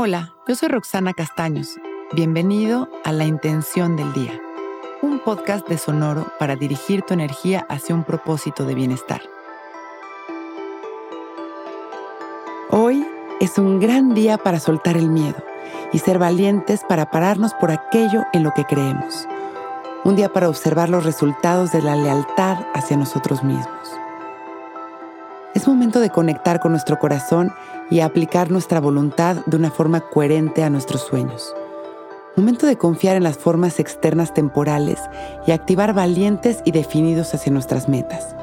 Hola, yo soy Roxana Castaños. Bienvenido a La Intención del Día, un podcast de Sonoro para dirigir tu energía hacia un propósito de bienestar. Hoy es un gran día para soltar el miedo y ser valientes para pararnos por aquello en lo que creemos. Un día para observar los resultados de la lealtad hacia nosotros mismos. Es momento de conectar con nuestro corazón y aplicar nuestra voluntad de una forma coherente a nuestros sueños. Momento de confiar en las formas externas temporales y activar valientes y definidos hacia nuestras metas.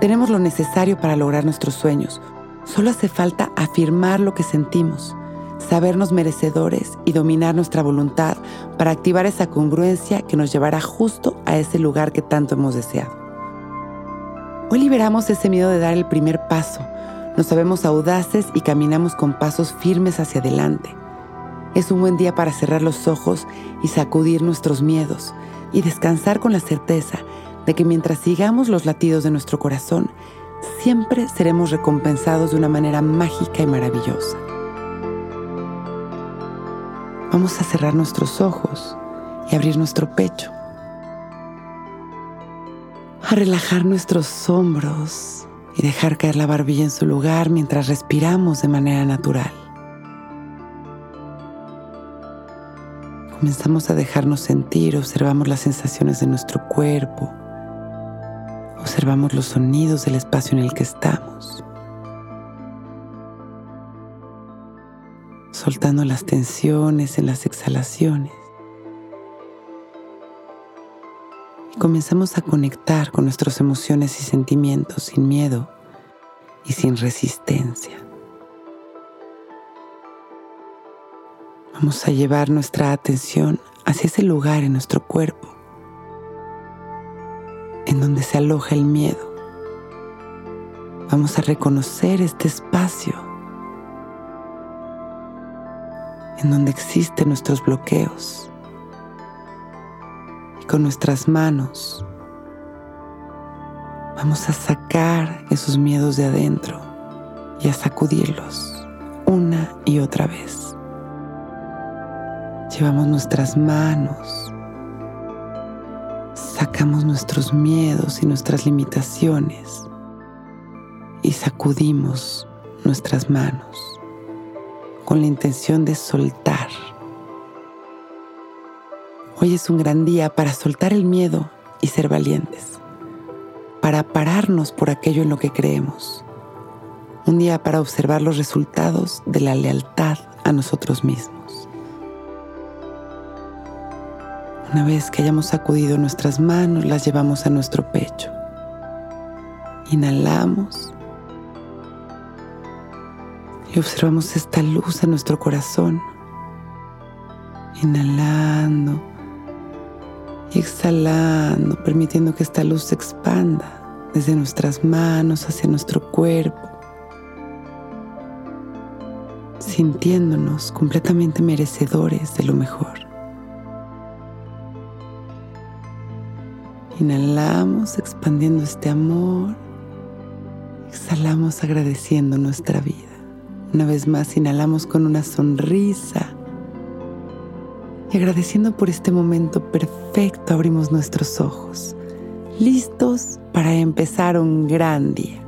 Tenemos lo necesario para lograr nuestros sueños. Solo hace falta afirmar lo que sentimos, sabernos merecedores y dominar nuestra voluntad para activar esa congruencia que nos llevará justo a ese lugar que tanto hemos deseado. Hoy liberamos ese miedo de dar el primer paso. Nos sabemos audaces y caminamos con pasos firmes hacia adelante. Es un buen día para cerrar los ojos y sacudir nuestros miedos y descansar con la certeza de que mientras sigamos los latidos de nuestro corazón, siempre seremos recompensados de una manera mágica y maravillosa. Vamos a cerrar nuestros ojos y abrir nuestro pecho a relajar nuestros hombros y dejar caer la barbilla en su lugar mientras respiramos de manera natural. Comenzamos a dejarnos sentir, observamos las sensaciones de nuestro cuerpo, observamos los sonidos del espacio en el que estamos, soltando las tensiones en las exhalaciones. Comenzamos a conectar con nuestras emociones y sentimientos sin miedo y sin resistencia. Vamos a llevar nuestra atención hacia ese lugar en nuestro cuerpo en donde se aloja el miedo. Vamos a reconocer este espacio en donde existen nuestros bloqueos con nuestras manos vamos a sacar esos miedos de adentro y a sacudirlos una y otra vez. Llevamos nuestras manos, sacamos nuestros miedos y nuestras limitaciones y sacudimos nuestras manos con la intención de soltar Hoy es un gran día para soltar el miedo y ser valientes, para pararnos por aquello en lo que creemos. Un día para observar los resultados de la lealtad a nosotros mismos. Una vez que hayamos sacudido nuestras manos, las llevamos a nuestro pecho. Inhalamos y observamos esta luz en nuestro corazón. Inhalando exhalando, permitiendo que esta luz se expanda desde nuestras manos hacia nuestro cuerpo, sintiéndonos completamente merecedores de lo mejor. Inhalamos expandiendo este amor, exhalamos agradeciendo nuestra vida. Una vez más, inhalamos con una sonrisa y agradeciendo por este momento perfecto abrimos nuestros ojos, listos para empezar un gran día.